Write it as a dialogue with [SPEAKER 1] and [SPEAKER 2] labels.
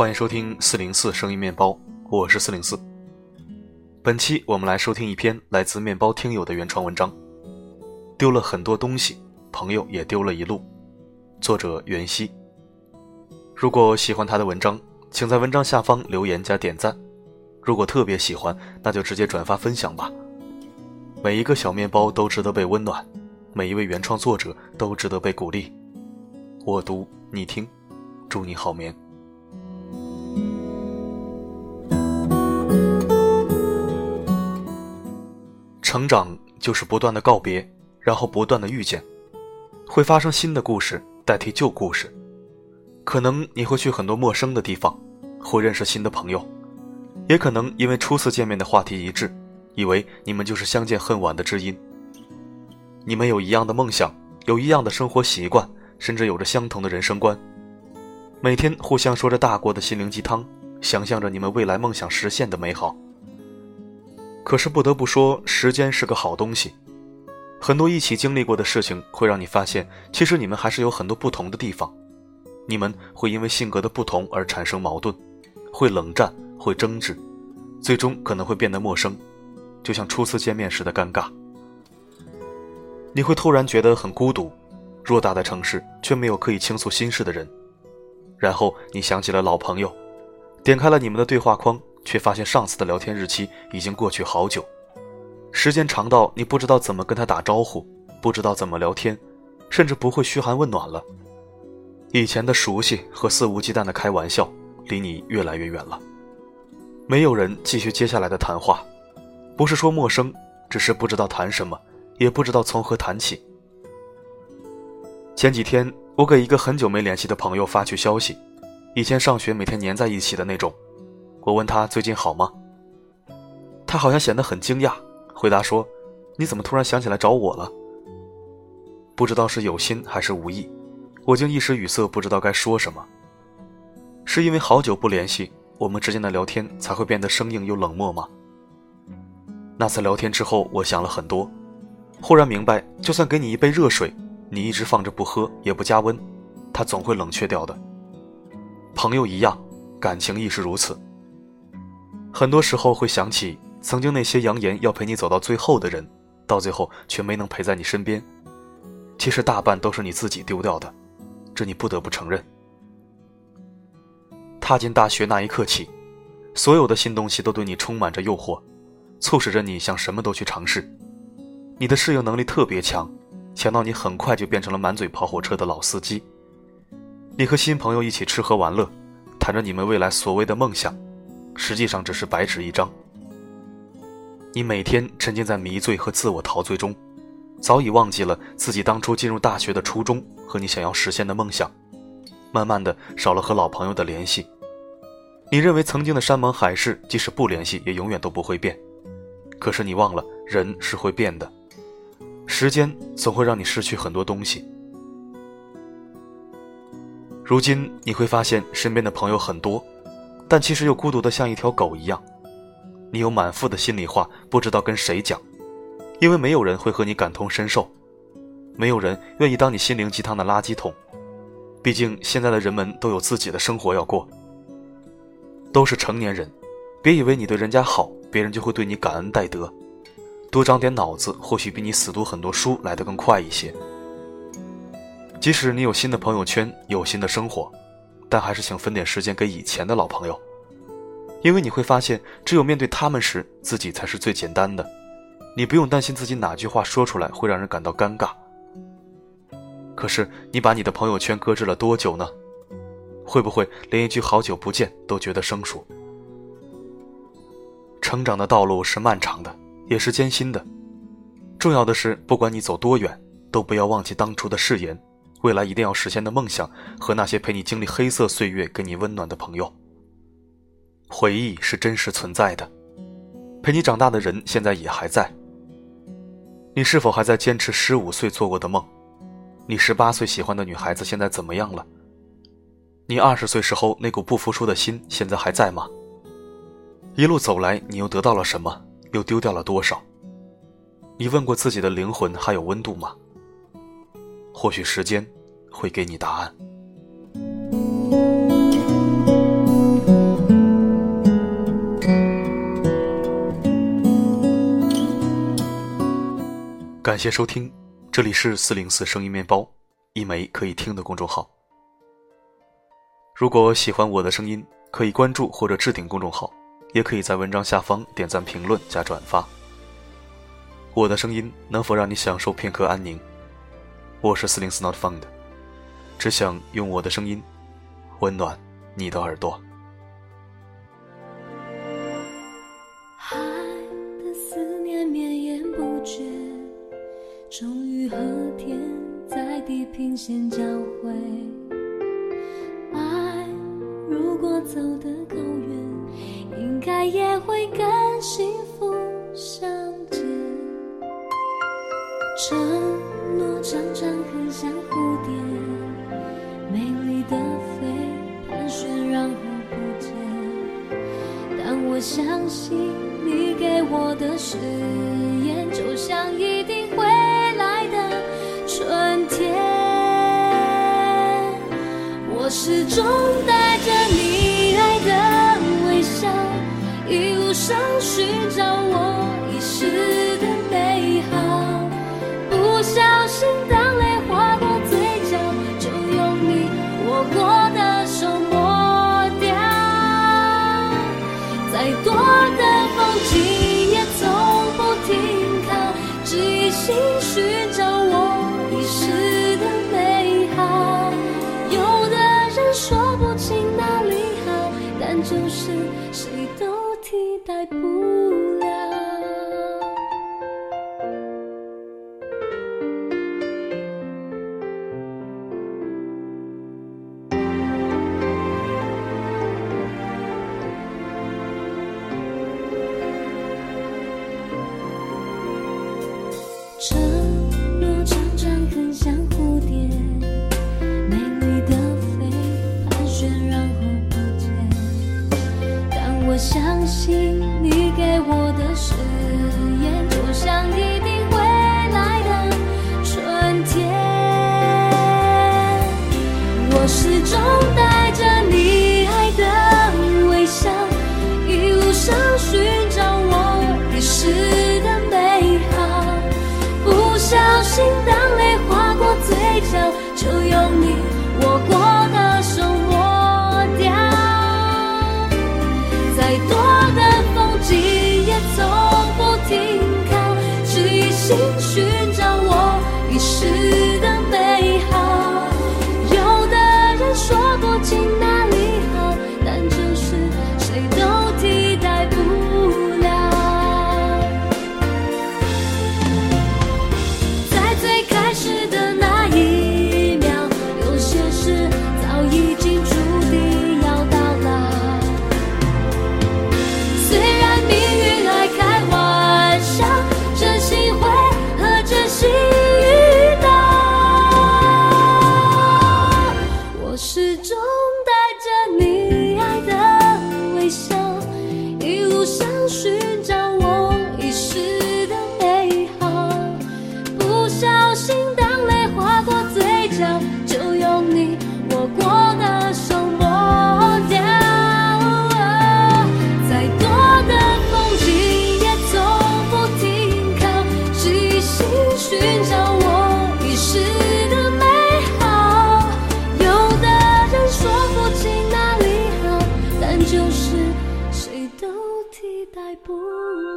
[SPEAKER 1] 欢迎收听四零四声音面包，我是四零四。本期我们来收听一篇来自面包听友的原创文章，《丢了很多东西，朋友也丢了一路》，作者袁熙。如果喜欢他的文章，请在文章下方留言加点赞；如果特别喜欢，那就直接转发分享吧。每一个小面包都值得被温暖，每一位原创作者都值得被鼓励。我读你听，祝你好眠。成长就是不断的告别，然后不断的遇见，会发生新的故事代替旧故事。可能你会去很多陌生的地方，会认识新的朋友，也可能因为初次见面的话题一致，以为你们就是相见恨晚的知音。你们有一样的梦想，有一样的生活习惯，甚至有着相同的人生观，每天互相说着大过的心灵鸡汤，想象着你们未来梦想实现的美好。可是不得不说，时间是个好东西。很多一起经历过的事情，会让你发现，其实你们还是有很多不同的地方。你们会因为性格的不同而产生矛盾，会冷战，会争执，最终可能会变得陌生，就像初次见面时的尴尬。你会突然觉得很孤独，偌大的城市却没有可以倾诉心事的人。然后你想起了老朋友，点开了你们的对话框。却发现上次的聊天日期已经过去好久，时间长到你不知道怎么跟他打招呼，不知道怎么聊天，甚至不会嘘寒问暖了。以前的熟悉和肆无忌惮的开玩笑，离你越来越远了。没有人继续接下来的谈话，不是说陌生，只是不知道谈什么，也不知道从何谈起。前几天，我给一个很久没联系的朋友发去消息，以前上学每天黏在一起的那种。我问他最近好吗？他好像显得很惊讶，回答说：“你怎么突然想起来找我了？”不知道是有心还是无意，我竟一时语塞，不知道该说什么。是因为好久不联系，我们之间的聊天才会变得生硬又冷漠吗？那次聊天之后，我想了很多，忽然明白，就算给你一杯热水，你一直放着不喝，也不加温，它总会冷却掉的。朋友一样，感情亦是如此。很多时候会想起曾经那些扬言要陪你走到最后的人，到最后却没能陪在你身边。其实大半都是你自己丢掉的，这你不得不承认。踏进大学那一刻起，所有的新东西都对你充满着诱惑，促使着你想什么都去尝试。你的适应能力特别强，强到你很快就变成了满嘴跑火车的老司机。你和新朋友一起吃喝玩乐，谈着你们未来所谓的梦想。实际上只是白纸一张。你每天沉浸在迷醉和自我陶醉中，早已忘记了自己当初进入大学的初衷和你想要实现的梦想。慢慢的，少了和老朋友的联系。你认为曾经的山盟海誓，即使不联系，也永远都不会变。可是你忘了，人是会变的，时间总会让你失去很多东西。如今你会发现，身边的朋友很多。但其实又孤独的像一条狗一样，你有满腹的心里话，不知道跟谁讲，因为没有人会和你感同身受，没有人愿意当你心灵鸡汤的垃圾桶。毕竟现在的人们都有自己的生活要过，都是成年人，别以为你对人家好，别人就会对你感恩戴德。多长点脑子，或许比你死读很多书来得更快一些。即使你有新的朋友圈，有新的生活。但还是请分点时间给以前的老朋友，因为你会发现，只有面对他们时，自己才是最简单的。你不用担心自己哪句话说出来会让人感到尴尬。可是你把你的朋友圈搁置了多久呢？会不会连一句好久不见都觉得生疏？成长的道路是漫长的，也是艰辛的。重要的是，不管你走多远，都不要忘记当初的誓言。未来一定要实现的梦想和那些陪你经历黑色岁月、给你温暖的朋友。回忆是真实存在的，陪你长大的人现在也还在。你是否还在坚持十五岁做过的梦？你十八岁喜欢的女孩子现在怎么样了？你二十岁时候那股不服输的心现在还在吗？一路走来，你又得到了什么？又丢掉了多少？你问过自己的灵魂还有温度吗？或许时间会给你答案。感谢收听这里是四零四声音面包一枚可以听的公众号。如果喜欢我的声音可以关注或者置顶公众号也可以在文章下方点赞评论加转发。我的声音能否让你享受片刻安宁？我是四零四 Not Found，只想用我的声音温暖你的耳朵。
[SPEAKER 2] 海的思念绵延不绝，终于和天在地平线交汇。爱如果走得够远，应该也会更幸福常常很像蝴蝶，美丽的飞，盘旋然后不见。但我相信你给我的誓言，就像一定会来的春天。我始终带着你爱的微笑，一路上寻找我你寻找我遗失的美好。有的人说不清哪里好，但就是谁都替代不承诺常常很像蝴蝶，美丽的飞，盘旋然后不见。但我相信你给我的誓言，就像一定会来的春天。我始终不。